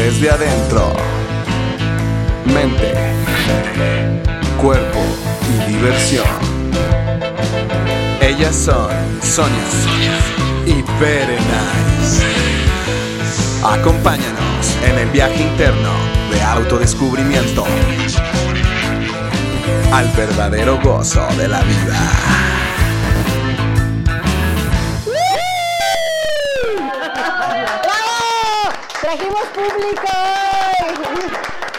desde adentro. Mente, cuerpo y diversión. Ellas son Sonia y Berenice. Acompáñanos en el viaje interno de autodescubrimiento al verdadero gozo de la vida. ¡Trajimos público!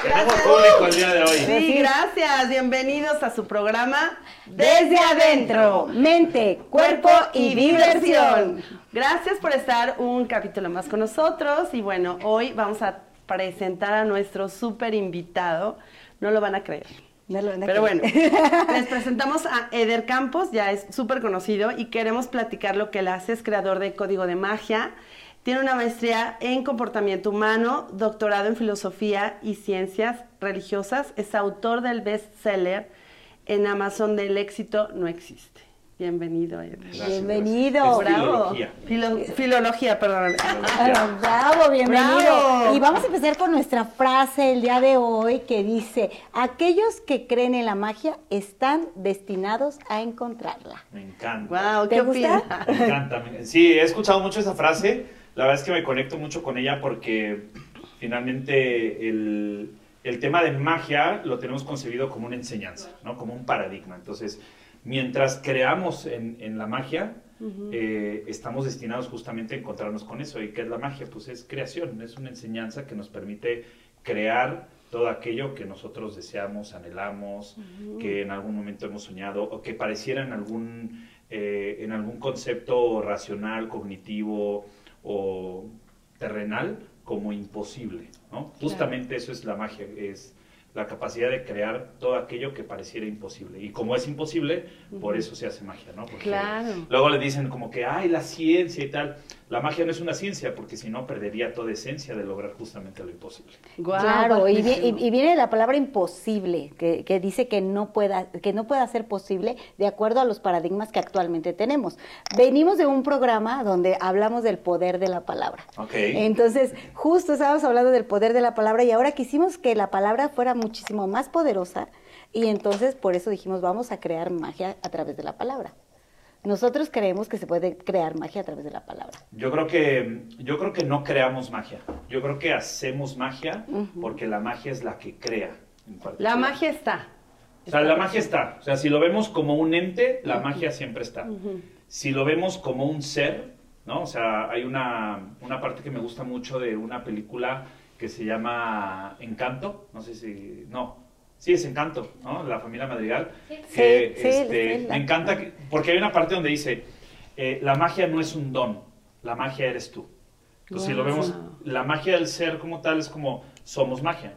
Tenemos público el día de hoy. Sí, gracias. Bienvenidos a su programa Desde adentro, mente, cuerpo y diversión. Gracias por estar un capítulo más con nosotros. Y bueno, hoy vamos a presentar a nuestro súper invitado. No lo van a creer. No lo van a Pero creer. bueno, les presentamos a Eder Campos, ya es súper conocido y queremos platicar lo que él hace, es creador de Código de Magia, tiene una maestría en comportamiento humano, doctorado en filosofía y ciencias religiosas, es autor del bestseller En Amazon del éxito no existe. Bienvenido. Gracias, Bienvenido. gracias. Bravo. filología. Filo- filología, perdóname. Ah, Bravo, bienvenido. Bravo. Y vamos a empezar con nuestra frase el día de hoy que dice, aquellos que creen en la magia están destinados a encontrarla. Me encanta. Wow, ¿Te ¿qué gusta? opinas? Me encanta. Sí, he escuchado mucho esa frase. La verdad es que me conecto mucho con ella porque finalmente el, el tema de magia lo tenemos concebido como una enseñanza, ¿no? como un paradigma. Entonces, mientras creamos en, en la magia, eh, estamos destinados justamente a encontrarnos con eso. ¿Y qué es la magia? Pues es creación, es una enseñanza que nos permite crear todo aquello que nosotros deseamos, anhelamos, que en algún momento hemos soñado o que pareciera en algún, eh, en algún concepto racional, cognitivo o terrenal como imposible. ¿no? Justamente eso es la magia, es la capacidad de crear todo aquello que pareciera imposible. Y como es imposible, por eso se hace magia, ¿no? Porque Claro. Luego le dicen como que, ay, la ciencia y tal. La magia no es una ciencia, porque si no perdería toda esencia de lograr justamente lo imposible. Claro, y, vi- padrísimo. y- y viene la palabra imposible, que, que dice que no, pueda, que no pueda ser posible de acuerdo a los paradigmas que actualmente tenemos. Venimos de un programa donde hablamos del poder de la palabra. Ok. Entonces, justo estábamos hablando del poder de la palabra y ahora quisimos que la palabra fuera muchísimo más poderosa y entonces por eso dijimos vamos a crear magia a través de la palabra. Nosotros creemos que se puede crear magia a través de la palabra. Yo creo que yo creo que no creamos magia. Yo creo que hacemos magia porque la magia es la que crea. en La magia está. O sea, la magia está. O sea, si lo vemos como un ente, la magia siempre está. Si lo vemos como un ser, ¿no? O sea, hay una, una parte que me gusta mucho de una película que se llama Encanto. No sé si. No. Sí, es Encanto, ¿no? La familia Madrigal. Que, Sí, sí, este, sí, la- me encanta que- porque hay una parte donde dice: eh, la magia no es un don, la magia eres tú. Entonces, si lo vemos, la magia del ser como tal es como somos magia.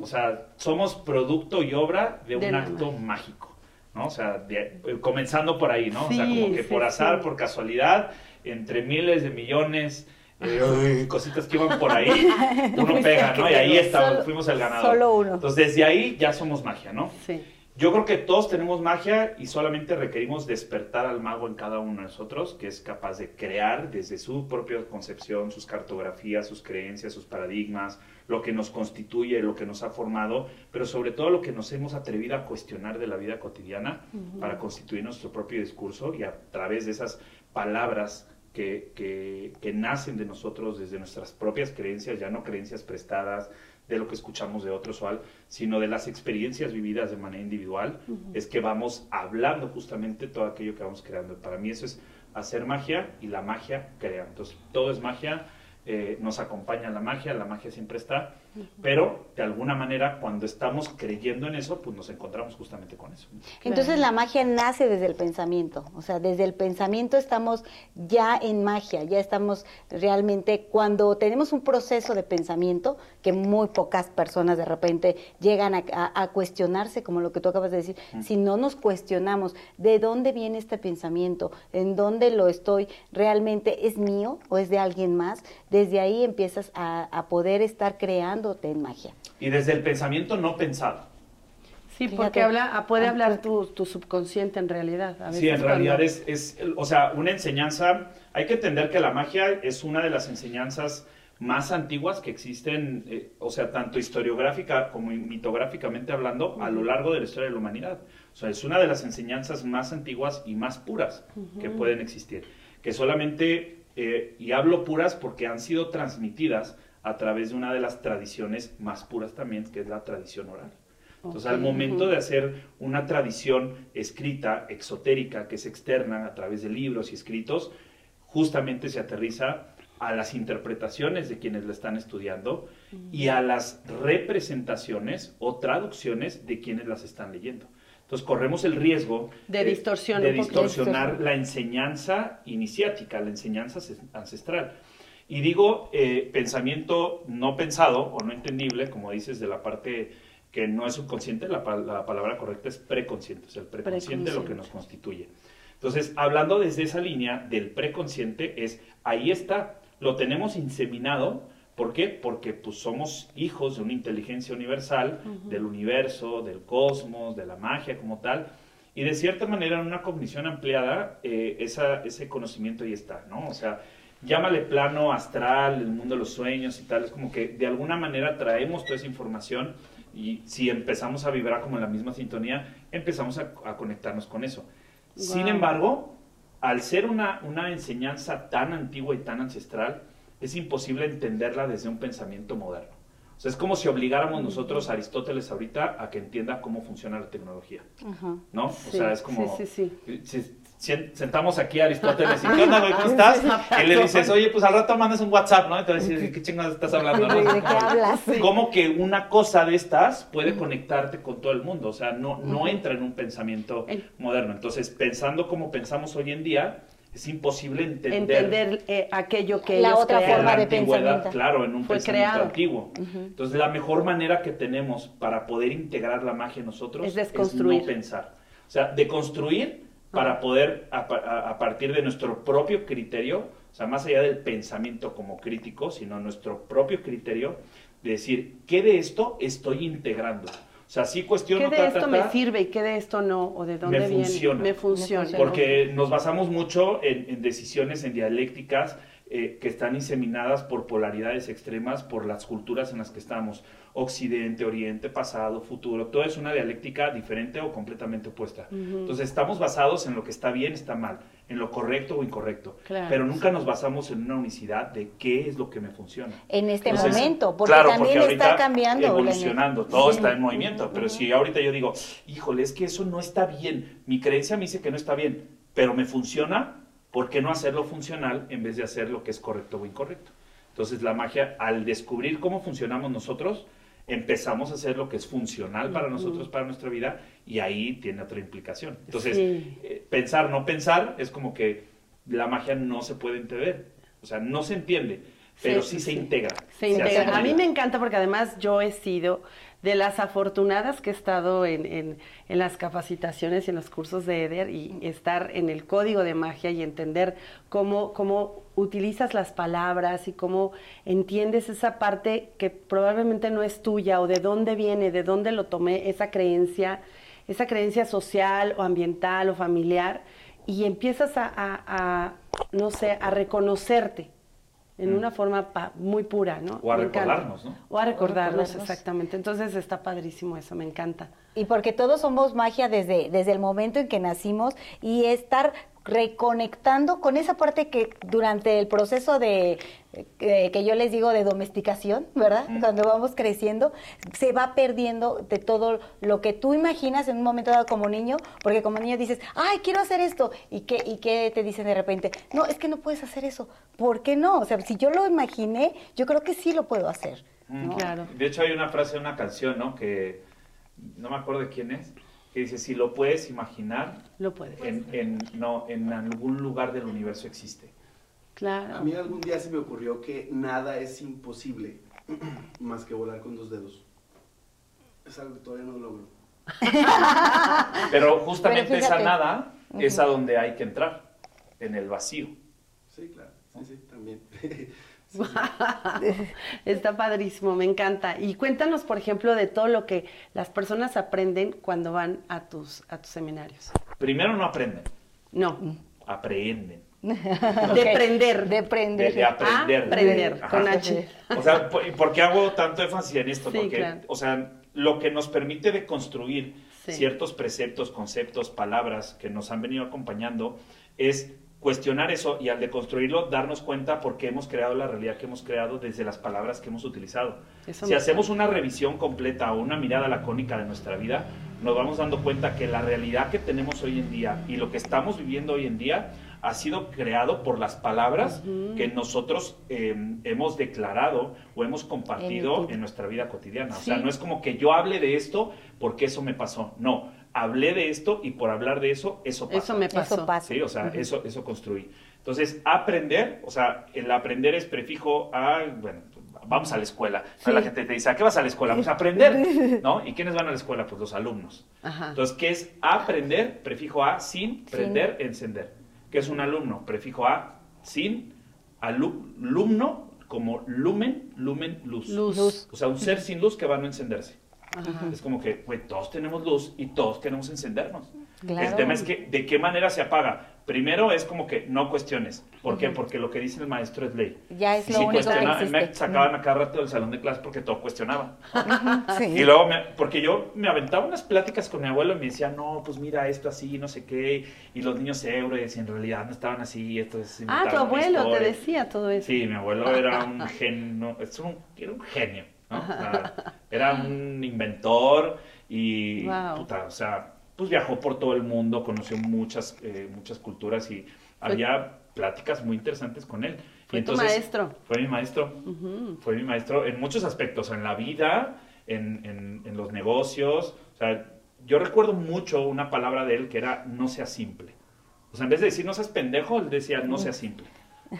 O sea, somos producto y obra de un De acto mágico, ¿no? O sea, de- eh, comenzando por ahí, ¿no? o sea, como que sí, por azar, sí. por casualidad, entre miles de millones, eh, cositas que iban por ahí, uno pega, ¿no? Y ahí está, Solo- fuimos el ganador. solo uno. Entonces, desde ahí ya somos magia, ¿no? Sí. Yo creo que todos tenemos magia y solamente requerimos despertar al mago en cada uno de nosotros, que es capaz de crear desde su propia concepción, sus cartografías, sus creencias, sus paradigmas, lo que nos constituye, lo que nos ha formado, pero sobre todo lo que nos hemos atrevido a cuestionar de la vida cotidiana para constituir nuestro propio discurso y a través de esas palabras que, que- que nacen de nosotros desde nuestras propias creencias, ya no creencias prestadas, de lo que escuchamos de otros o al, sino de las experiencias vividas de manera individual, es que vamos hablando justamente todo aquello que vamos creando. Para mí eso es hacer magia y la magia crea. Entonces, todo es magia, eh, nos acompaña la magia, la magia siempre está, pero de alguna manera cuando estamos creyendo en eso, pues nos encontramos justamente con eso. Entonces la magia nace desde el pensamiento, o sea, desde el pensamiento estamos ya en magia, ya estamos realmente, cuando tenemos un proceso de pensamiento, que muy pocas personas de repente llegan a, a- a cuestionarse, como lo que tú acabas de decir, si no nos cuestionamos de dónde viene este pensamiento, en dónde lo estoy, realmente es mío o es de alguien más, desde ahí empiezas a, a poder estar en magia. Y desde el pensamiento no pensado. Sí, Fíjate. porque habla, ah, puede Ah, hablar tu, tu subconsciente en realidad. a Sí, en veces realidad cuando- es, es, o sea, una enseñanza, hay que entender que la magia es una de las enseñanzas más antiguas que existen, eh, o sea, tanto historiográfica como mitográficamente hablando, a lo largo de la historia de la humanidad. O sea, es una de las enseñanzas más antiguas y más puras que pueden existir, que solamente, eh, y hablo puras porque han sido transmitidas a través de una de las tradiciones más puras también, que es la tradición oral. Entonces, al momento de hacer una tradición escrita, exotérica, que es externa a través de libros y escritos, justamente se aterriza a las interpretaciones de quienes la están estudiando y a las representaciones o traducciones de quienes las están leyendo. Entonces corremos el riesgo de, distorsión de distorsionar la enseñanza iniciática, la enseñanza ancestral. Y digo eh, pensamiento no pensado o no entendible, como dices, de la parte que no es subconsciente, la, la palabra correcta es preconsciente, es el preconsciente, lo que nos constituye. Entonces, hablando desde esa línea del preconsciente, es ahí está, lo tenemos inseminado. ¿Por qué? Porque pues, somos hijos de una inteligencia universal, del universo, del cosmos, de la magia como tal. Y de cierta manera, en una cognición ampliada, eh, ese conocimiento ahí está, ¿no? O sea, llámale plano astral, el mundo de los sueños y tal, es como que de alguna manera traemos toda esa información y si empezamos a vibrar como en la misma sintonía, empezamos a, conectarnos con eso. Sin embargo, al ser una, una enseñanza tan antigua y tan ancestral, es imposible entenderla desde un pensamiento moderno. O sea, es como si obligáramos nosotros a Aristóteles ahorita a que entienda cómo funciona la tecnología. ¿No? O sea, es como... Sí, sí, sentamos aquí a Aristóteles y ¿qué onda, güey? ¿Cómo estás? Y le dices, oye, pues al rato mandas un WhatsApp, ¿no? Y te va a decir, ¿qué chingados estás hablando? ¿no? ¿De qué hablas? ¿Cómo que una cosa de estas puede conectarte con todo el mundo? O sea, no, no entra en un pensamiento moderno. Entonces, pensando como pensamos hoy en día, es imposible entender, entender eh, aquello que la otra forma de pensamiento claro en un pensamiento antiguo entonces la mejor manera que tenemos para poder integrar la magia en nosotros es, desconstruir. no pensar o sea de construir para poder, a, partir de nuestro propio criterio, o sea, más allá del pensamiento como crítico, sino nuestro propio criterio, de decir, ¿qué de esto estoy integrando? O sea, sí cuestiono... ¿Qué de esto me sirve y qué de esto no? ¿O de dónde me viene? Funciona. Me funciona. Porque nos basamos mucho en, en decisiones, en dialécticas, eh, que están inseminadas por polaridades extremas, por las culturas en las que estamos, occidente, oriente, pasado, futuro, todo es una dialéctica diferente o completamente opuesta. Entonces estamos basados en lo que está bien, está mal, en lo correcto o incorrecto, pero nunca nos basamos en una unicidad de qué es lo que me funciona. En este momento, porque también está cambiando. Evolucionando, todo está en movimiento, pero si ahorita yo digo, híjole, es que eso no está bien, mi creencia me dice que no está bien, pero me funciona, ¿por qué no hacerlo funcional en vez de hacer lo que es correcto o incorrecto? Entonces la magia, al descubrir cómo funcionamos nosotros, empezamos a hacer lo que es funcional para nosotros, para nuestra vida, y ahí tiene otra implicación. Entonces, eh, pensar, no pensar, es como que la magia no se puede entender, o sea, no se entiende, pero sí, se integra. Se, integra. A mí me encanta porque además yo he sido de las afortunadas que he estado en, en, en, las capacitaciones y en los cursos de EDER y estar en el código de magia y entender cómo, cómo utilizas las palabras y cómo entiendes esa parte que probablemente no es tuya o de dónde viene, de dónde lo tomé, esa creencia, esa creencia social o ambiental o familiar y empiezas a, a no sé, a reconocerte en mm. una forma muy pura, ¿no? O a recordarnos, ¿no? O a recordarnos, exactamente. Entonces está padrísimo eso, me encanta. Y porque todos somos magia desde, desde el momento en que nacimos y estar reconectando con esa parte que durante el proceso de eh, que yo les digo de domesticación, ¿verdad? Cuando vamos creciendo, se va perdiendo de todo lo que tú imaginas en un momento dado como niño, porque como niño dices, ay, quiero hacer esto, y qué, y qué te dicen de repente, no, es que no puedes hacer eso, ¿por qué no? O sea, si yo lo imaginé, yo creo que sí lo puedo hacer. Claro. De hecho hay una frase, una canción, ¿no? Que no me acuerdo de quién es, que dice, si lo puedes imaginar, lo puedes. En, no, en algún lugar del universo existe. Claro. A mí algún día se me ocurrió que nada es imposible más que volar con dos dedos. Es algo que todavía no logro. Pero justamente esa nada es a donde hay que entrar, en el vacío. Sí, claro. Sí, sí, también. Está padrísimo, me encanta. Y cuéntanos, por ejemplo, de todo lo que las personas aprenden cuando van a tus, a tus seminarios. Primero no aprenden. No. Aprenden. De prender. De De, de aprender. Aprender, Ajá. con H. O sea, ¿por ¿por qué hago tanto énfasis en esto? Sí, Porque, claro. o sea, lo que nos permite de construir Sí. ciertos preceptos, conceptos, palabras que nos han venido acompañando es cuestionar eso y al deconstruirlo darnos cuenta por qué hemos creado la realidad que hemos creado desde las palabras que hemos utilizado. Eso si hacemos una revisión completa o una mirada lacónica de nuestra vida, nos vamos dando cuenta que la realidad que tenemos hoy en día y lo que estamos viviendo hoy en día ha sido creado por las palabras que nosotros eh, hemos declarado o hemos compartido en nuestra vida cotidiana. O sea, no es como que yo hable de esto porque eso me pasó. No, hablé de esto y por hablar de eso, eso pasa. Eso me pasó. Eso pasa. Sí, o sea, eso, eso construí. Entonces, aprender, o sea, el aprender es prefijo a, bueno, vamos a la escuela. Sí. La gente te dice, ¿a qué vas a la escuela? Pues a aprender, ¿no? ¿Y quiénes van a la escuela? Pues los alumnos. Ajá. Entonces, ¿qué es aprender? Prefijo a, sin, prender, encender. ¿Qué es un alumno? Prefijo a, sin, alu- alumno, como lumen, lumen, luz. Luz. Luz. O sea, un ser sin luz que va a no encenderse. Ajá. Es como que, todos tenemos luz y todos queremos encendernos. Claro. El tema es que, ¿de qué manera se apaga? Primero es como que no cuestiones. ¿Por qué? Porque lo que dice el maestro es ley. Ya es Y lo si único que me sacaban a cada rato del salón de clase porque todo cuestionaba. Sí. Y luego, me- porque yo me aventaba unas pláticas con mi abuelo y me decía, no, pues mira esto así, no sé qué, y los niños héroes, y en realidad no estaban así, esto es... Ah, tu abuelo te historia". decía todo eso. Sí, mi abuelo era un genio, era un genio, ¿no? O sea, era un inventor y, Wow. puta, o sea, pues viajó por todo el mundo, conoció muchas, eh, muchas culturas y había pláticas muy interesantes con él. Fue y tu maestro. Fue mi maestro, Ujú. fue mi maestro en muchos aspectos, en la vida, en, en- en los negocios, o sea, yo recuerdo mucho una palabra de él que era no sea simple. O sea, en vez de decir no seas pendejo, él decía no sea simple.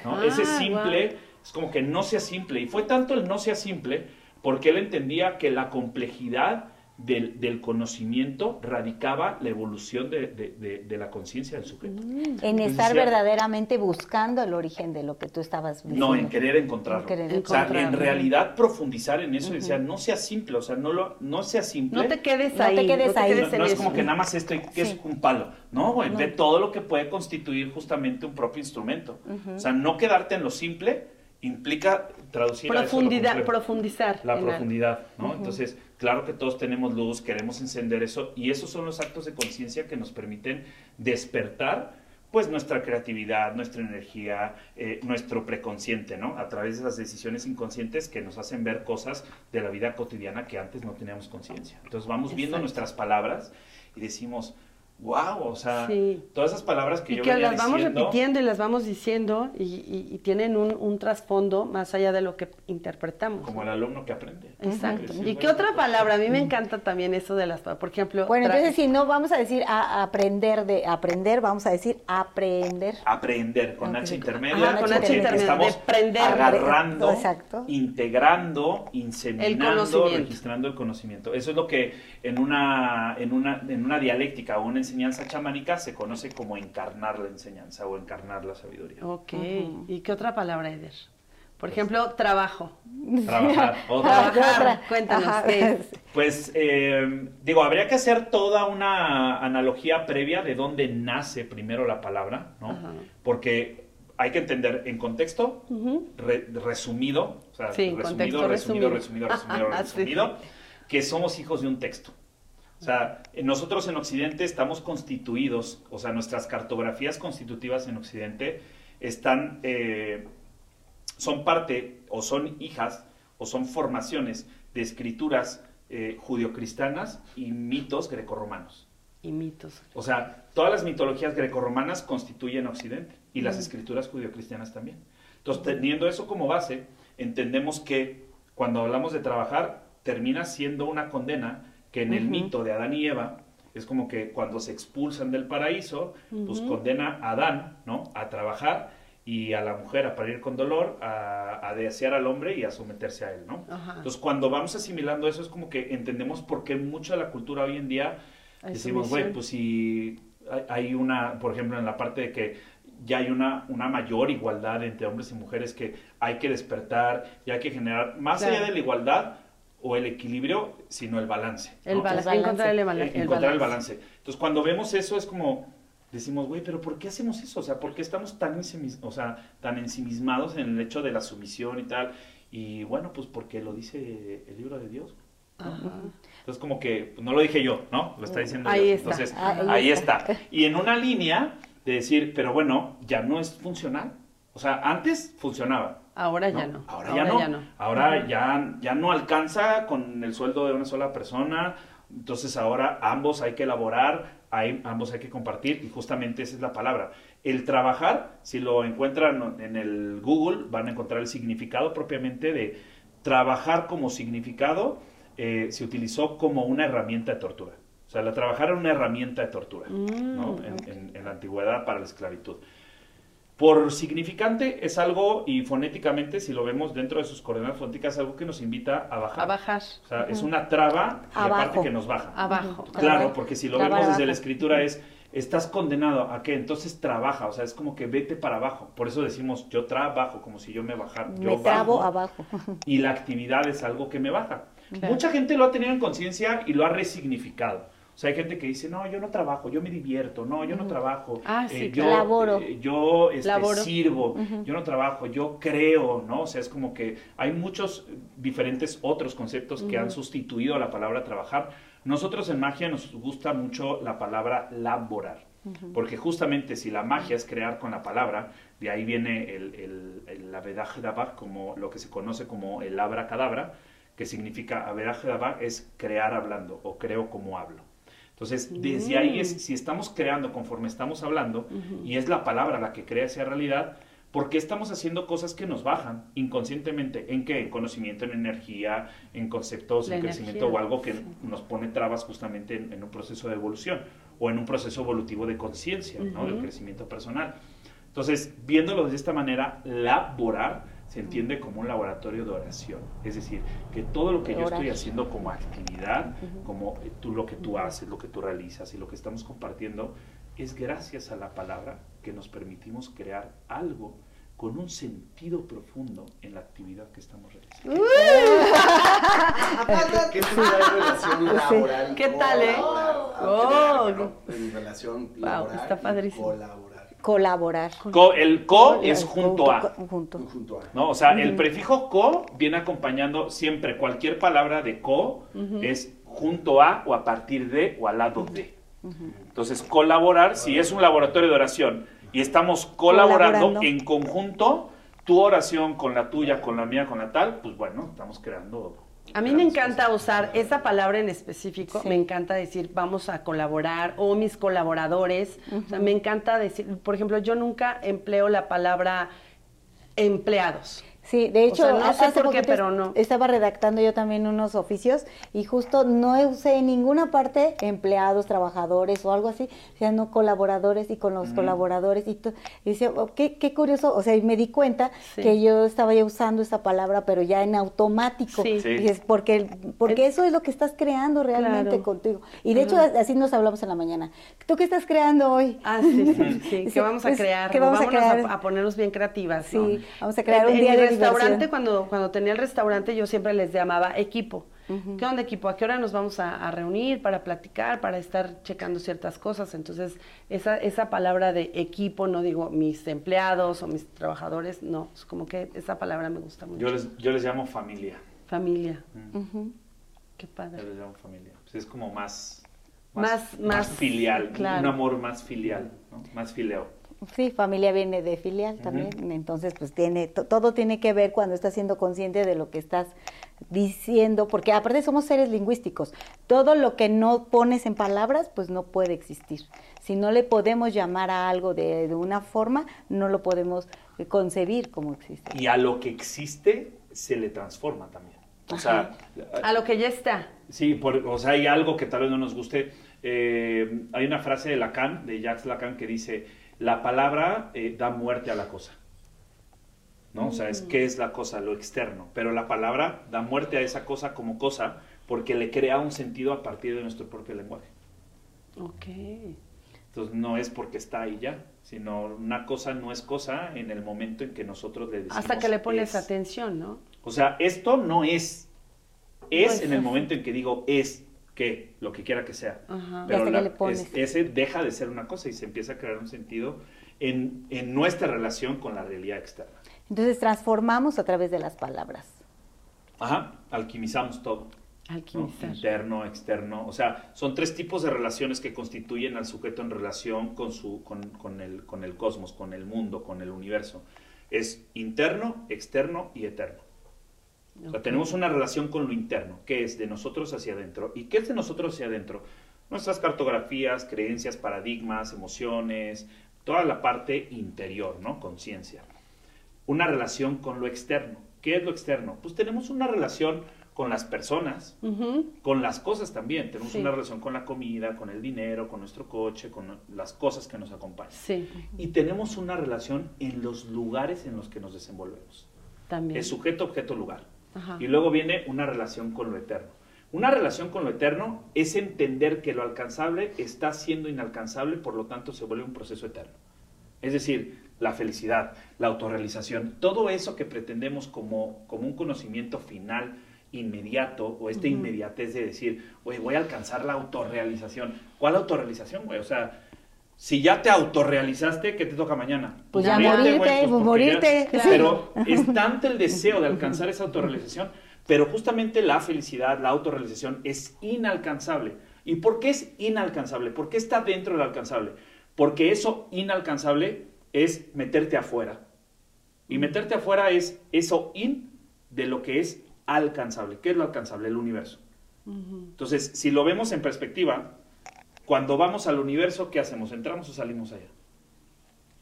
¿no? Ah, Ese simple guau. es como que no sea simple. Y fue tanto el no sea simple porque él entendía que la complejidad del, del conocimiento radicaba la evolución de, de- de- de la conciencia del sujeto. En Entonces estar decía- verdaderamente buscando el origen de lo que tú estabas diciendo. No, en querer encontrarlo. En querer o sea, en realidad profundizar en eso y decía, no sea simple, o sea, no, lo, no sea simple. No te quedes No ahí. te quedes ahí. No, en no es como que nada más esto que es Sí. un palo. No, güey, No. ve todo lo que puede constituir justamente un propio instrumento. O sea, no quedarte en lo simple implica traducir a eso Profundidad, profundizar. La algo. profundidad, ¿no? Entonces, claro que todos tenemos luz, queremos encender eso, y esos son los actos de conciencia que nos permiten despertar, pues, nuestra creatividad, nuestra energía, eh, nuestro preconsciente, ¿no? A través de esas decisiones inconscientes que nos hacen ver cosas de la vida cotidiana que antes no teníamos conciencia. Entonces, vamos viendo nuestras palabras y decimos, wow, o sea, Sí. todas esas palabras que Y yo que venía las vamos diciendo, repitiendo y las vamos diciendo y, y- y tienen un, un trasfondo más allá de lo que interpretamos. como el alumno que aprende. Exacto. ¿Y qué otra pues, palabra? A mí me encanta también eso de las palabras. Por ejemplo, Bueno, entonces si no vamos a decir a, aprender de aprender, vamos a decir aprender. aprender con Ok. H intermedia, Ajá, con H intermedia, estamos de prender. agarrando, Exacto. integrando, inseminando, registrando el conocimiento. Eso es lo que en una, en una, en una dialéctica o una enseñanza chamánica se conoce como encarnar la enseñanza o encarnar la sabiduría. Ok. ¿Y qué otra palabra, Eder? Por ejemplo, trabajo. Trabajar. Otra. Trabajar. Cuéntanos, Ajá. ¿qué es? Pues, eh, digo, habría que hacer toda una analogía previa de dónde nace primero la palabra, ¿no? Ajá. Porque hay que entender en contexto, re- resumido, o sea, Sí, resumido, contexto resumido, resumido. resumido, resumido, Sí. resumido, que somos hijos de un texto. O sea, nosotros en Occidente estamos constituidos, o sea, nuestras cartografías constitutivas en Occidente están, eh, son parte o son hijas o son formaciones de escrituras eh, judio-cristianas y mitos grecorromanos. Y mitos. O sea, todas las mitologías grecorromanas constituyen Occidente y las escrituras judio-cristianas también. Entonces, teniendo eso como base, entendemos que cuando hablamos de trabajar, termina siendo una condena que en el mito de Adán y Eva es como que cuando se expulsan del paraíso, pues condena a Adán, ¿no? A trabajar y a la mujer a parir con dolor, a, a desear al hombre y a someterse a él, ¿no? Ajá. Entonces, cuando vamos asimilando eso, es como que entendemos por qué mucha de la cultura hoy en día Hay decimos, güey, pues si hay- una, por ejemplo, en la parte de que ya hay una, una mayor igualdad entre hombres y mujeres que hay que despertar y hay que generar, más Claro. allá de la igualdad o el equilibrio, sino el balance. El ¿no? balance. balance. Encontrar el, bala- Eh, el encontrar el balance. balance. Entonces, cuando vemos eso es como, decimos, güey, pero ¿por qué hacemos eso? O sea, ¿por qué estamos tan, ensimis- o sea, tan ensimismados en el hecho de la sumisión y tal? Y bueno, pues porque lo dice el libro de Dios. Entonces, como que pues, no lo dije yo, ¿no? Lo está diciendo Ahí Dios. está. Entonces, Ah, ahí ahí está. está. Y en una línea de decir, pero bueno, ya no es funcional. O sea, antes funcionaba. Ahora ya no. Ahora, ya, no. Ahora ya, ya no alcanza con el sueldo de una sola persona. Entonces ahora ambos hay que elaborar, hay, ambos hay que compartir y justamente esa es la palabra. El trabajar, si lo encuentran en el Google, van a encontrar el significado propiamente de trabajar como significado, eh, se utilizó como una herramienta de tortura. O sea, la trabajar era una herramienta de tortura ¿no? en, en- en la antigüedad para la esclavitud. Por significante es algo, y fonéticamente, si lo vemos dentro de sus coordenadas fonéticas, es algo que nos invita a bajar. A bajar. O sea, es una traba y aparte que nos baja. Abajo. Claro, porque si lo vemos desde la escritura es, estás condenado a qué, entonces trabaja, o sea, es como que vete para abajo. Por eso decimos, yo trabajo, como si yo me bajara. Yo Me trabo bajo, abajo. Y la actividad es algo que me baja. Claro. Mucha gente lo ha tenido en conciencia y lo ha resignificado. O sea, hay gente que dice, no, yo no trabajo, yo me divierto, no, yo no trabajo, Ah, sí, eh, yo. Laboro. eh, yo este, Laboro. sirvo, yo no trabajo, yo creo, ¿no? O sea, es como que hay muchos diferentes otros conceptos que han sustituido a la palabra trabajar. Nosotros en magia nos gusta mucho la palabra laborar, porque justamente si la magia es crear con la palabra, de ahí viene el, el, el avedaje dabak, como lo que se conoce como el abracadabra, que significa avedaje dabak es crear hablando o creo como hablo. Entonces, desde ahí es, si estamos creando conforme estamos hablando, y es la palabra la que crea esa realidad, ¿por qué estamos haciendo cosas que nos bajan inconscientemente? ¿En qué? En conocimiento, en energía, en conceptos, La en crecimiento o algo que nos pone trabas justamente en, en un proceso de evolución o en un proceso evolutivo de conciencia, ¿no? Del crecimiento personal. Entonces, viéndolo de esta manera, laborar se entiende como un laboratorio de oración. Es decir, que todo lo que De yo estoy haciendo como actividad, como eh, tú lo que tú haces, lo que tú realizas y lo que estamos compartiendo, es gracias a la palabra que nos permitimos crear algo con un sentido profundo en la actividad que estamos realizando. ¿Qué es una relación laboral? ¿Qué tal, eh? Colaborar, Oh. aunque vean, ¿no? En relación Wow, laboral está y padrísimo. colaborar. Colaborar. Co- el co es junto a. Junto. Junto a. ¿no? O sea, el prefijo co viene acompañando siempre cualquier palabra de co es junto a o a partir de o al lado de. Entonces, colaborar, si es un laboratorio de oración y estamos colaborando, Colaborando. en conjunto, tu oración con la tuya, con la mía, con la tal, pues bueno, estamos creando. A mí me encanta usar esa palabra en específico, Sí. me encanta decir vamos a colaborar o mis colaboradores, o sea, me encanta decir, por ejemplo, yo nunca empleo la palabra empleados. Sí, de hecho, sea, no sé hace por qué, pero no. Estaba redactando yo también unos oficios y justo no usé en ninguna parte empleados, trabajadores o algo así, o sea, no colaboradores y con los colaboradores y, y decía, oh, qué, qué curioso, o sea, y me di cuenta Sí. que yo estaba ya usando esa palabra, pero ya en automático. Sí. Sí. Y es porque, porque eso es lo que estás creando realmente Claro. contigo. Y de hecho, así nos hablamos en la mañana. ¿Tú qué estás creando hoy? Ah, sí, sí, sí, Sí, que vamos a pues, crear, que vamos a crear. a, ponernos bien creativas. Sí, ¿no? vamos a crear En- un día de restaurante, diversión. cuando, cuando tenía el restaurante, yo siempre les llamaba equipo. ¿Qué onda equipo? ¿A qué hora nos vamos a, a reunir para platicar, para estar checando ciertas cosas? Entonces, esa, esa palabra de equipo, no digo mis empleados o mis trabajadores, no, es como que esa palabra me gusta mucho. Yo les, yo les llamo familia. Familia, Ujú. qué Yo padre. les llamo familia. Pues es como más, Más- más, más- filial, claro. un amor más filial, ¿no? más fileo. Sí, familia viene de filial también, entonces pues tiene to- todo tiene que ver cuando estás siendo consciente de lo que estás diciendo, porque aparte somos seres lingüísticos. Todo lo que no pones en palabras, pues no puede existir. Si no le podemos llamar a algo de, de una forma, no lo podemos eh, concebir como existe. Y a lo que existe se le transforma también. O sea, A lo que ya está. Sí, por- o sea, hay algo que tal vez no nos guste. Eh, hay una frase de Lacan, de Jacques Lacan, que dice, la palabra eh, da muerte a la cosa. ¿No? O sea, es qué es la cosa, lo externo. Pero la palabra da muerte a esa cosa como cosa porque le crea un sentido a partir de nuestro propio lenguaje. Ok. Entonces no es porque está ahí ya, sino una cosa no es cosa en el momento en que nosotros le decimos Hasta que le pones es. atención, ¿no? O sea, esto no es. Es No en el momento en que digo es. ¿Qué? Lo que quiera que sea. Ajá. Pero la- que le pones. es- ese deja de ser una cosa y se empieza a crear un sentido en, en nuestra relación con la realidad externa. Entonces transformamos a través de las palabras. Ajá, alquimizamos todo. ¿no? Alquimizar. Interno, externo. O sea, son tres tipos de relaciones que constituyen al sujeto en relación con, su, con, con el, con el cosmos, con el mundo, con el universo. Es interno, externo y eterno. O sea, Ok. tenemos una relación con lo interno, que es de nosotros hacia adentro. ¿Y qué es de nosotros hacia adentro? Nuestras cartografías, creencias, paradigmas, emociones, toda la parte interior, ¿no? Conciencia. Una relación con lo externo. ¿Qué es lo externo? Pues tenemos una relación con las personas, con las cosas también. Tenemos Sí. una relación con la comida, con el dinero, con nuestro coche, con las cosas que nos acompañan. Sí, Y tenemos una relación en los lugares en los que nos desenvolvemos. también. Es sujeto, objeto, lugar. Ajá. Y luego viene una relación con lo eterno. Una relación con lo eterno es entender que lo alcanzable está siendo inalcanzable, por lo tanto se vuelve un proceso eterno. Es decir, la felicidad, la autorrealización, todo eso que pretendemos como, como un conocimiento final, inmediato, o esta inmediatez de decir, oye, voy a alcanzar la autorrealización. ¿Cuál autorrealización, güey? O sea, si ya te autorrealizaste, ¿qué te toca mañana? Pues ya morirte, morirte, pues claro. Pero es tanto el deseo de alcanzar esa autorrealización, pero justamente la felicidad, la autorrealización es inalcanzable. ¿Y por qué es inalcanzable? ¿Por qué está dentro del alcanzable? Porque eso inalcanzable es meterte afuera. Y meterte afuera es eso in de lo que es alcanzable. ¿Qué es lo alcanzable? El universo. Entonces, si lo vemos en perspectiva, cuando vamos al universo, ¿qué hacemos? ¿Entramos o salimos allá?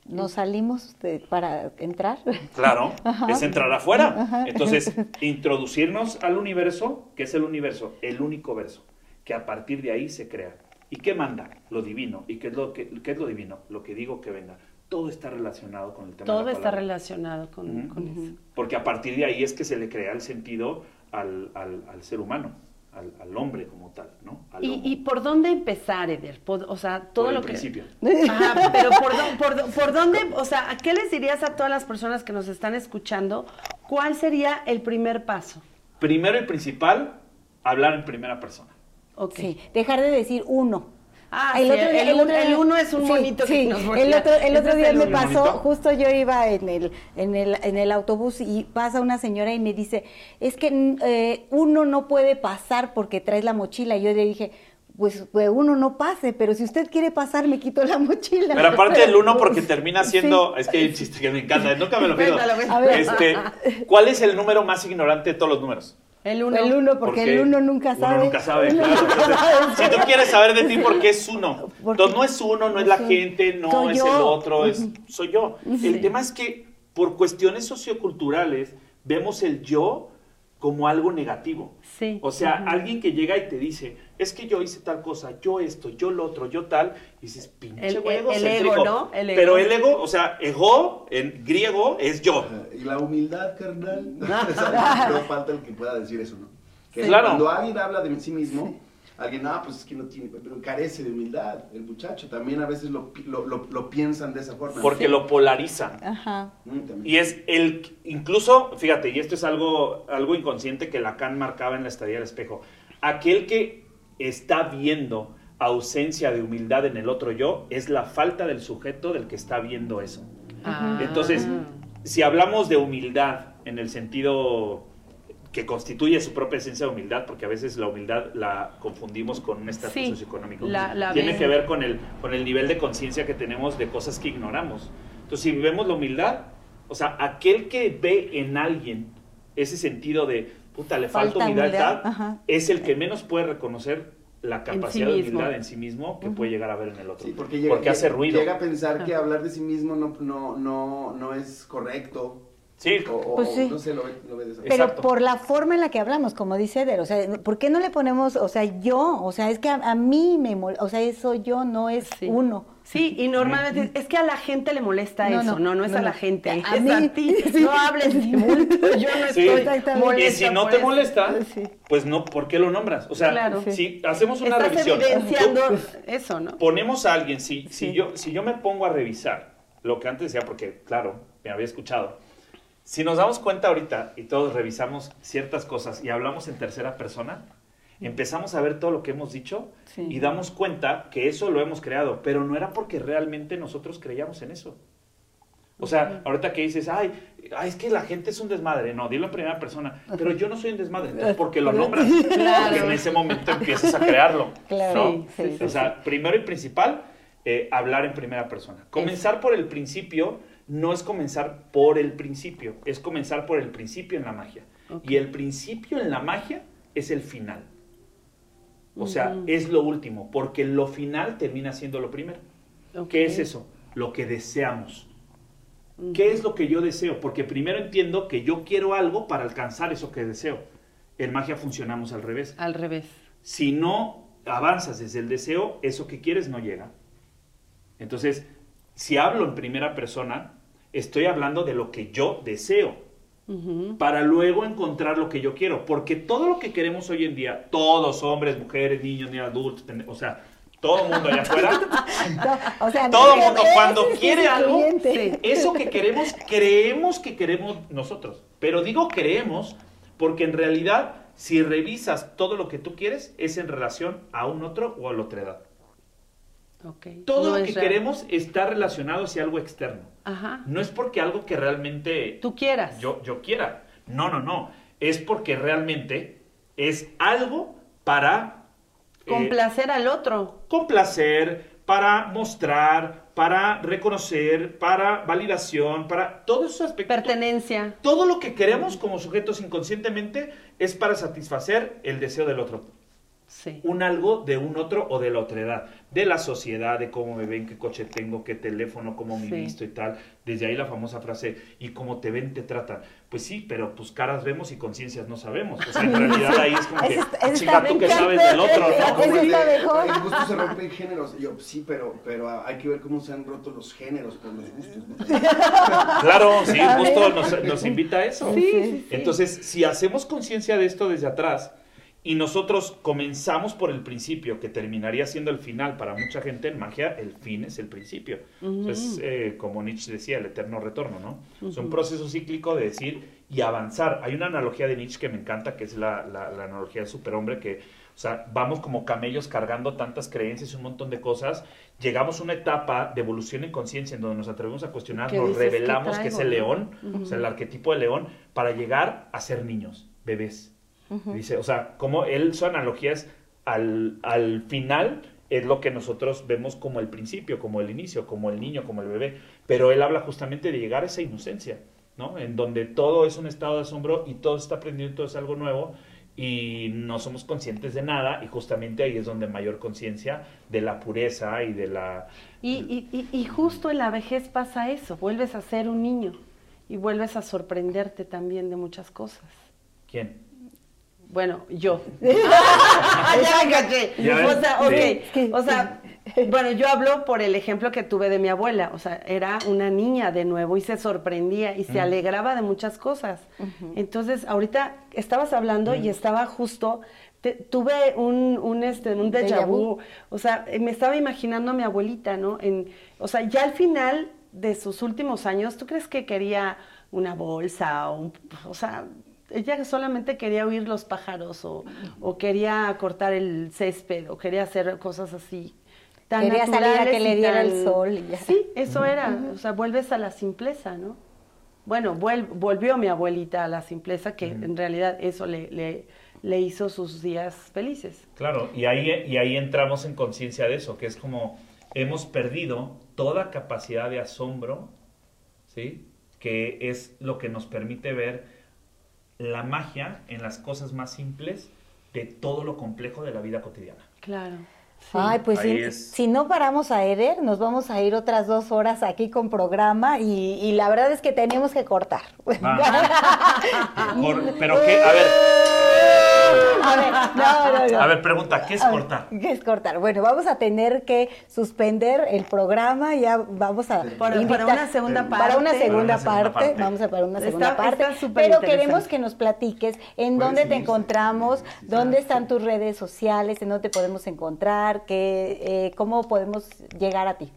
Nos salimos de- para entrar. Claro, es entrar afuera. Entonces, introducirnos al universo, que es el universo, el único verso, que a partir de ahí se crea. ¿Y qué manda? Lo divino. ¿Y qué es lo, que, qué es lo divino? Lo que digo que venga. Todo está relacionado con el tema de Todo la está relacionado con, eso. Porque a partir de ahí es que se le crea el sentido al, al- al ser humano, al, al hombre como tal, ¿no? Al ¿Y, por dónde empezar, Eder? Por- o sea, todo Por el lo que... principio. Ajá, pero por, por dónde, o sea, ¿a ¿qué les dirías a todas las personas que nos están escuchando? ¿Cuál sería el primer paso? Primero y principal, hablar en primera persona. Ok. Sí, dejar de decir uno. Ah, sí, el un- el uno es un sí, monito que nos El otro, el otro día el me pasó, justo yo iba en el, en, el, en el autobús y pasa una señora y me dice, es que eh, uno no puede pasar porque traes la mochila. Y yo le dije, pues, pues, uno no pase, pero si usted quiere pasar, me quito la mochila. Pero aparte del uno, porque termina siendo. Sí. Es que hay un chiste que me encanta, nunca me lo pido. Este, ¿Cuál es el número más ignorante de todos los números? El uno. El uno, porque Porque el uno nunca sabe. Uno nunca sabe, Uno claro. nunca Entonces, sabe. si tú quieres saber de ti, ¿por qué es uno? Porque- Entonces, no es uno, no es la gente, no es yo. el otro, es soy yo. Sí. El tema es que por cuestiones socioculturales vemos el yo como algo negativo. Sí. O sea, alguien que llega y te dice, es que yo hice tal cosa, yo esto, yo lo otro, yo tal, y dices, pinche El- güey el- el egocéntrico". ego, ¿no? El ego. Pero el ego, o sea, ego en griego es yo. Y la humildad, carnal. no falta el que pueda decir eso, ¿no? Que Sí. Claro. cuando alguien habla de sí mismo, alguien, ah, pues es que no tiene, pero carece de humildad. El muchacho también a veces lo, lo, lo- lo piensan de esa forma. Porque lo polarizan. Ajá. Mm. Y es el, incluso, fíjate, y esto es algo, algo inconsciente que Lacan marcaba en la estadía del espejo. Aquel que está viendo ausencia de humildad en el otro yo es la falta del sujeto del que está viendo eso. Ah. Entonces, si hablamos de humildad en el sentido que constituye su propia esencia de humildad, porque a veces la humildad la confundimos con un estatus Sí, socioeconómico. la- la Tiene que ver con el, con el nivel de conciencia que tenemos de cosas que ignoramos. Entonces, si vivemos la humildad, o sea, aquel que ve en alguien ese sentido de, puta, le falta, Falta humildad, humildad, tal, es el que menos puede reconocer la capacidad de mismo. humildad en sí mismo que puede llegar a ver en el otro. Sí, porque, llega, hace ruido. llega a pensar que hablar de sí mismo no, no, no, no es correcto. Sí, O, Pues sí. no sé, lo ve, lo ve de esa Pero Exacto. por la forma en la que hablamos, como dice Eder, o sea, ¿por qué no le ponemos, o sea, yo? O sea, es que a, a mí me molesta, o sea, eso yo no es Sí. uno. Sí, y normalmente es que a la gente le molesta No, eso, no, no, no, es no, a la gente, A es mí, a ti. sí. No hables de bulto, yo no Sí. estoy Exactamente. Y molesta si no te molesta, Sí. pues no, ¿por qué lo nombras? O sea, Claro. si hacemos una Estás revisión, evidenciando tú- eso, ¿no? ponemos a alguien, si, si, yo, si yo me pongo a revisar lo que antes decía, porque claro, me había escuchado, si nos damos cuenta ahorita y todos revisamos ciertas cosas y hablamos en tercera persona, empezamos a ver todo lo que hemos dicho Sí. y damos cuenta que eso lo hemos creado, pero no era porque realmente nosotros creíamos en eso. O sea, ahorita que dices, ay, ay, es que la gente es un desmadre. No, dilo en primera persona. Pero yo no soy un desmadre. Porque lo nombras. Claro. Y en ese momento empiezas a crearlo. Claro. ¿no? Sí, sí, o sea, primero y principal, eh, hablar en primera persona. Comenzar por el principio no es comenzar por el principio, es comenzar por el principio en la magia. Ok. Y el principio en la magia es el final. O sea, es lo último, porque lo final termina siendo lo primero. ¿Qué es eso? Lo que deseamos. ¿Qué es lo que yo deseo? Porque primero entiendo que yo quiero algo para alcanzar eso que deseo. En magia funcionamos al revés. Al revés. Si no avanzas desde el deseo, eso que quieres no llega. Entonces, si hablo en primera persona, estoy hablando de lo que yo deseo Para luego encontrar lo que yo quiero. Porque todo lo que queremos hoy en día, todos, hombres, mujeres, niños, niñas, adultos, o sea, todo el mundo allá afuera, No, o sea, todo el no- mundo cuando quiere algo, eso que queremos, creemos que queremos nosotros. Pero digo creemos porque en realidad, si revisas todo lo que tú quieres, es en relación a un otro o a la otra edad. Ok. Todo No lo que queremos está relacionado hacia algo externo. Ajá. No es porque algo que realmente Tú quieras. yo, yo quiera. No, no, no. Es porque realmente es algo para eh, Complacer al otro. complacer, para mostrar, para reconocer, para validación, para todos esos aspectos. Pertenencia. Todo lo que queremos como sujetos inconscientemente es para satisfacer el deseo del otro. Sí. Un algo de un otro o de la otra edad. De la sociedad, de cómo me ven, qué coche tengo, qué teléfono, cómo me Sí. visto y tal. Desde ahí la famosa frase, y cómo te ven, te tratan. Pues sí, pero pues caras vemos y conciencias no sabemos. O sea, en realidad ahí es como que, chinga, está- tú que sabes del otro, ¿no? Como el está de, mejor. el gusto se rompe en géneros. Y Yo, sí, pero, pero hay que ver cómo se han roto los géneros por los gustos. ¿no? Claro, sí, justo nos, nos invita a eso. Sí, sí, sí. Entonces, si hacemos conciencia de esto desde atrás y nosotros comenzamos por el principio, que terminaría siendo el final para mucha gente en magia, el fin es el principio. Entonces, eh, como Nietzsche decía, el eterno retorno, ¿no? Es un proceso cíclico de decir y avanzar. Hay una analogía de Nietzsche que me encanta, que es la, la- la analogía del superhombre, que, o sea, vamos como camellos cargando tantas creencias y un montón de cosas. Llegamos a una etapa de evolución en conciencia en donde nos atrevemos a cuestionar, ¿Qué nos revelamos que es el león, o sea, el arquetipo de león, para llegar a ser niños, bebés. Dice, o sea, como él, su analogía es al, al final es lo que nosotros vemos como el principio, como el inicio, como el niño, como el bebé. Pero él habla justamente de llegar a esa inocencia, ¿no? En donde todo es un estado de asombro y todo está aprendiendo, todo es algo nuevo y no somos conscientes de nada y justamente ahí es donde mayor conciencia de la pureza y de la... Y, y, y, y justo en la vejez pasa eso. Vuelves a ser un niño y vuelves a sorprenderte también de muchas cosas. ¿Quién? Bueno, yo. Ya me caché. O sea, ok. sí. O sea, bueno, yo hablo por el ejemplo que tuve de mi abuela. O sea, era una niña de nuevo y se sorprendía y se alegraba de muchas cosas. Entonces, ahorita estabas hablando y estaba justo. te- tuve un, un, este, un déjà vu. O sea, me estaba imaginando a mi abuelita, ¿no? En, o sea, ya al final de sus últimos años, ¿tú crees que quería una bolsa o un, o sea, ella solamente quería oír los pájaros o, o quería cortar el césped o quería hacer cosas así. Tan Quería salir a naturales que le diera el sol y ya. Sí, eso era. O sea, vuelves a la simpleza, ¿no? Bueno, vuel- volvió mi abuelita a la simpleza, que en realidad eso le, le, le hizo sus días felices. Claro, y ahí, y ahí entramos en conciencia de eso, que es como hemos perdido toda capacidad de asombro, ¿sí? Que es lo que nos permite ver la magia en las cosas más simples de todo lo complejo de la vida cotidiana. Claro. sí. Ay, pues si, si no paramos a Eder, nos vamos a ir otras dos horas aquí con programa y, y la verdad es que tenemos que cortar. Cor- Pero qué, a ver, A ver, no, no, no. a ver, pregunta, ¿qué es ver, cortar? ¿Qué es cortar? Bueno, vamos a tener que suspender el programa, ya vamos a Para- para una segunda Para una parte. segunda, Para una segunda parte, parte. vamos a para una Está- segunda parte, está pero queremos que nos platiques en Pueden dónde te encontramos, dónde están tus redes sociales, en dónde te podemos encontrar, eh, cómo podemos llegar a ti.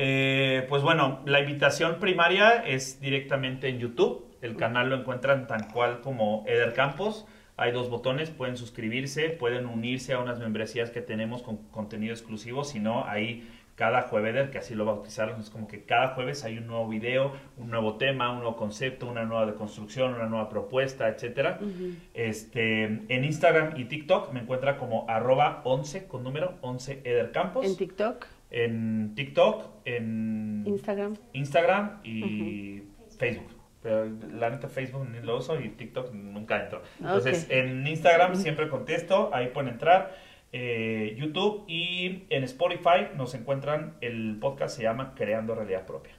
Eh, pues bueno, la invitación primaria es directamente en YouTube. El canal lo encuentran tan cual como Eder Campos. Hay dos botones, pueden suscribirse, pueden unirse a unas membresías que tenemos con contenido exclusivo, si no, ahí cada jueves, que así lo bautizaron, es como que cada jueves hay un nuevo video, un nuevo tema, un nuevo concepto, una nueva deconstrucción, una nueva propuesta, etcétera. este, en Instagram y TikTok me encuentra como arroba 11 con número 11 Edercampos. En TikTok, En TikTok, en Instagram. Instagram y Facebook. Pero la neta Facebook ni lo uso y TikTok nunca entro. Entonces en Instagram siempre contesto, ahí pueden entrar. eh, YouTube y en Spotify nos encuentran el podcast se llama Creando Realidad Propia.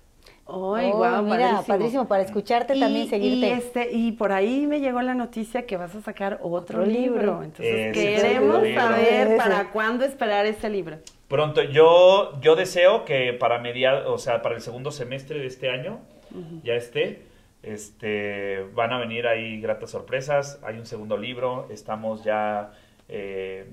Ay, Oh, guau, mira, padrísimo. para escucharte también, seguirte. Y, este, y por ahí me llegó la noticia que vas a sacar otro, Otro libro. libro. Entonces Ese queremos libro. saber Ese. para cuándo esperar este libro. Pronto, yo, yo deseo que para media, o sea, para el segundo semestre de este año ya esté. Este, van a venir ahí gratas sorpresas. Hay un segundo libro. Estamos ya eh,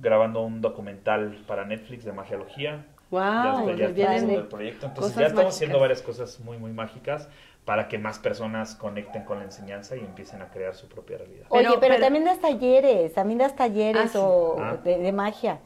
grabando un documental para Netflix de magiología. Wow, ya está, ya vienen haciendo el proyecto. Entonces ya estamos haciendo varias cosas muy, muy mágicas para que más personas conecten con la enseñanza y empiecen a crear su propia realidad. Oye, Pero- pero, pero- también das talleres, también das talleres Ah, o Ah. de, de magia.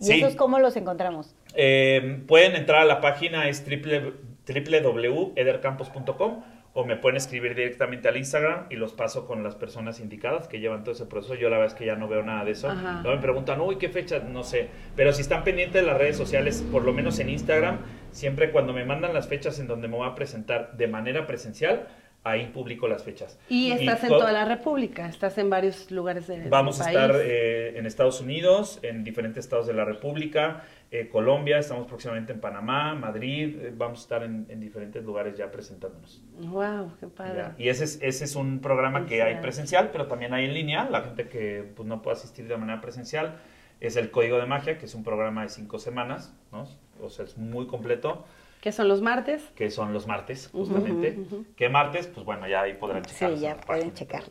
¿Y Sí. esos cómo los encontramos? Eh, pueden entrar a la página, es triple- www.edercampos.com o me pueden escribir directamente al Instagram y los paso con las personas indicadas que llevan todo ese proceso. Yo la verdad es que ya no veo nada de eso. Ajá. Me preguntan, uy, ¿qué fecha? No sé. Pero si están pendientes de las redes sociales, por lo menos en Instagram, siempre cuando me mandan las fechas en donde me voy a presentar de manera presencial, ahí publico las fechas. Y estás en toda la República, estás en varios lugares de, del Vamos a país. estar eh, en Estados Unidos, en diferentes estados de la República, eh, Colombia, estamos próximamente en Panamá, Madrid, eh, vamos a estar en, en diferentes lugares ya presentándonos. Wow, qué padre. Ya. Y ese es, ese es un programa que hay presencial, pero también hay en línea. La gente que pues, no puede asistir de manera presencial es el Código de Magia, que es un programa de cinco semanas, ¿no? o sea, es muy completo ¿Qué son los martes? que son los martes, justamente. ¿Qué martes? Pues bueno, ya ahí podrán checar. Sí, ya pueden checar.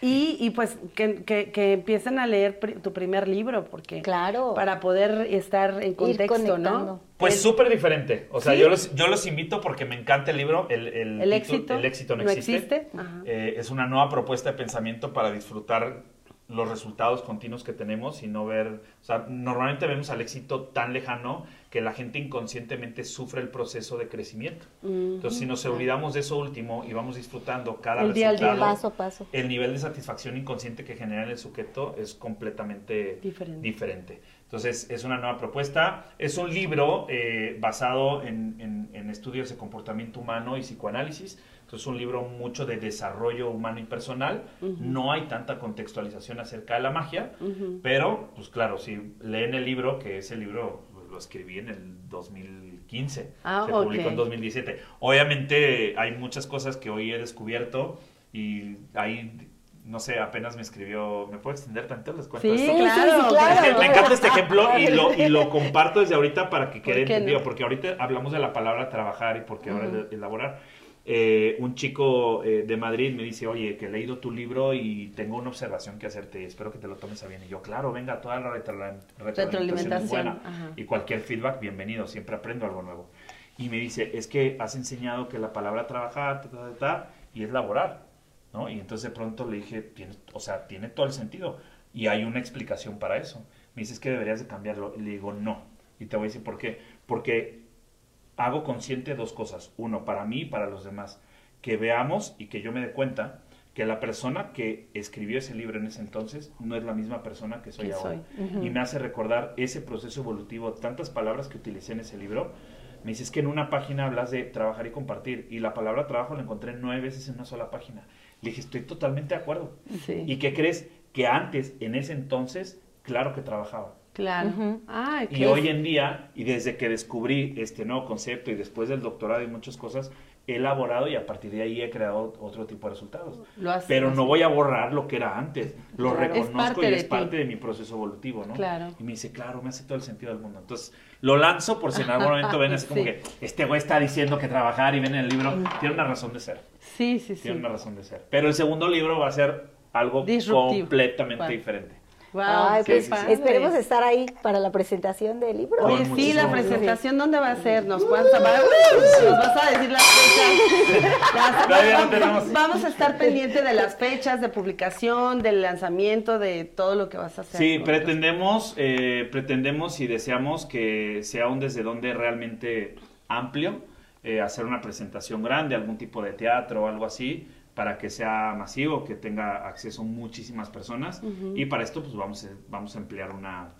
Y, y pues que, que, que empiecen a leer pri- tu primer libro, porque Claro. para poder estar en contexto, ¿no? Pues El- súper diferente. O sea, ¿Sí? yo, los, yo los invito porque me encanta el libro. El, el, El título- éxito. El éxito no, no existe. Eh, es una nueva propuesta de pensamiento para disfrutar los resultados continuos que tenemos y no ver, o sea, normalmente vemos al éxito tan lejano que la gente inconscientemente sufre el proceso de crecimiento. Entonces, si nos olvidamos de eso último y vamos disfrutando cada El día al día. resultado, Paso a paso. el nivel de satisfacción inconsciente que genera en el sujeto es completamente Diferente. diferente. Entonces, es una nueva propuesta. Es un libro eh, basado en, en- en estudios de comportamiento humano y psicoanálisis. Entonces, es un libro mucho de desarrollo humano y personal. No hay tanta contextualización acerca de la magia, pero, pues claro, si leen el libro, que ese libro pues, lo escribí en el 2015, Ah, se publicó ok. en 2017. Obviamente hay muchas cosas que hoy he descubierto y ahí, no sé, apenas me escribió, ¿me puedo extender tanto? Les cuento Sí, esto? claro, sí, claro. Es que me encanta este ejemplo y lo, y lo comparto desde ahorita para que quede ¿Por entendido, no? porque ahorita hablamos de la palabra trabajar y porque ahora es de elaborar. Eh, un chico eh, de Madrid me dice, oye, que he leído tu libro y tengo una observación que hacerte, espero que te lo tomes a bien. Y yo, claro, venga, toda la retroalimentación es buena. ajá. Y cualquier feedback, bienvenido, siempre aprendo algo nuevo. Y me dice, es que has enseñado que la palabra trabajar, ta, ta, ta, ta, y es laborar, ¿no? Y entonces de pronto le dije, tiene, o sea, tiene todo el sentido. Y hay una explicación para eso. Me dice, es que deberías de cambiarlo. Y le digo, no. Y te voy a decir por qué. Porque hago consciente dos cosas. Uno, para mí y para los demás. Que veamos y que yo me dé cuenta que la persona que escribió ese libro en ese entonces no es la misma persona que soy Que ahora. soy. Y me hace recordar ese proceso evolutivo, tantas palabras que utilicé en ese libro. Me dices que en una página hablas de trabajar y compartir y la palabra trabajo la encontré nueve veces en una sola página. Le dije, estoy totalmente de acuerdo. Sí. ¿Y qué crees? Que antes, en ese entonces, claro que trabajaba. Claro. Ay, Y hoy en día, y desde que descubrí este nuevo concepto y después del doctorado y muchas cosas, he elaborado y a partir de ahí he creado otro tipo de resultados. Lo haces Pero no voy a borrar lo que era antes. Lo Claro. Reconozco y es ti. parte de mi proceso evolutivo, ¿no? Claro. Y me dice, claro, me hace todo el sentido del mundo. Entonces, lo lanzo por si en algún momento ven así como Sí. que este güey está diciendo que trabajar y ven en el libro. Tiene una razón de ser. Sí, sí, sí. Tiene una razón de ser. Pero el segundo libro va a ser algo Disruptivo. completamente diferente. Wow, Ay, pues sí, sí. esperemos estar ahí para la presentación del libro. Oye, sí, la presentación, ¿dónde va a ser? ¿Nos, puedes llamar? ¿Nos vas a decir las fechas? Las- Todavía no vamos, a estar pendientes de las fechas de publicación, del lanzamiento, de todo lo que vas a hacer. Sí, pretendemos, eh, pretendemos y deseamos que sea un desde donde realmente amplio, eh, hacer una presentación grande, algún tipo de teatro o algo así, para que sea masivo, que tenga acceso muchísimas personas. Y para esto, pues vamos a, vamos a emplear una,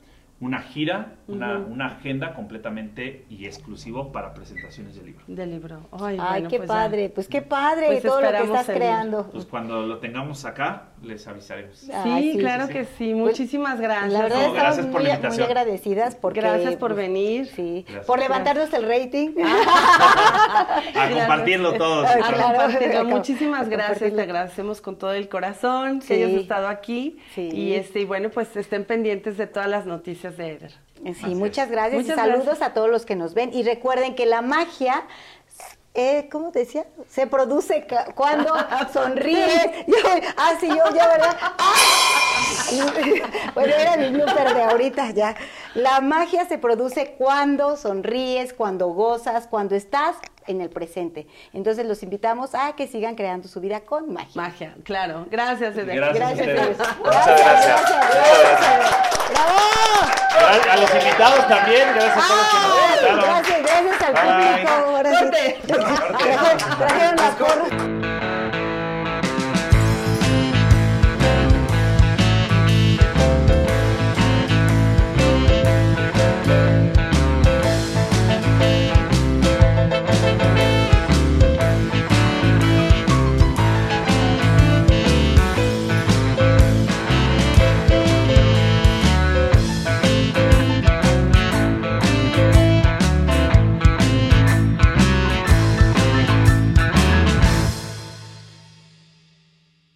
una gira, una, una agenda completamente y exclusivo para presentaciones del libro. Del libro. Ay, Ay, bueno, qué pues ya. padre, pues qué padre Pues todo lo que estás creando. Pues cuando lo tengamos acá, les avisaremos. Sí, Ay, sí, claro sí, que sí. sí. Muchísimas gracias. La verdad No, estamos gracias por muy, la muy invitación. agradecidas porque Gracias por pues, venir. Sí, Gracias. por levantarnos el rating. A compartirlo todos. Ah, A claro. compartirlo. Muchísimas gracias, te agradecemos con todo el corazón que Sí. hayas estado aquí. Sí. Y este, y bueno, pues estén pendientes de todas las noticias de Eder. Sí, Así muchas es. gracias Muchas y saludos gracias. a todos los que nos ven. Y recuerden que la magia, eh, ¿cómo te decía? Se produce cuando sonríes. Yo, ah, sí, yo, yo, ¿verdad? ¡Ah! bueno, era mi blooper de ahorita ya. La magia se produce cuando sonríes, cuando gozas, cuando estás en el presente. Entonces los invitamos a que sigan creando su vida con magia. Magia, claro. Gracias, Eder. Gracias. a ustedes. Eder. Muchas gracias. ¡Bravo! A los invitados también, gracias a todos los que nos invitaron. gracias, gracias al público. Trajeron- trajeron la porra.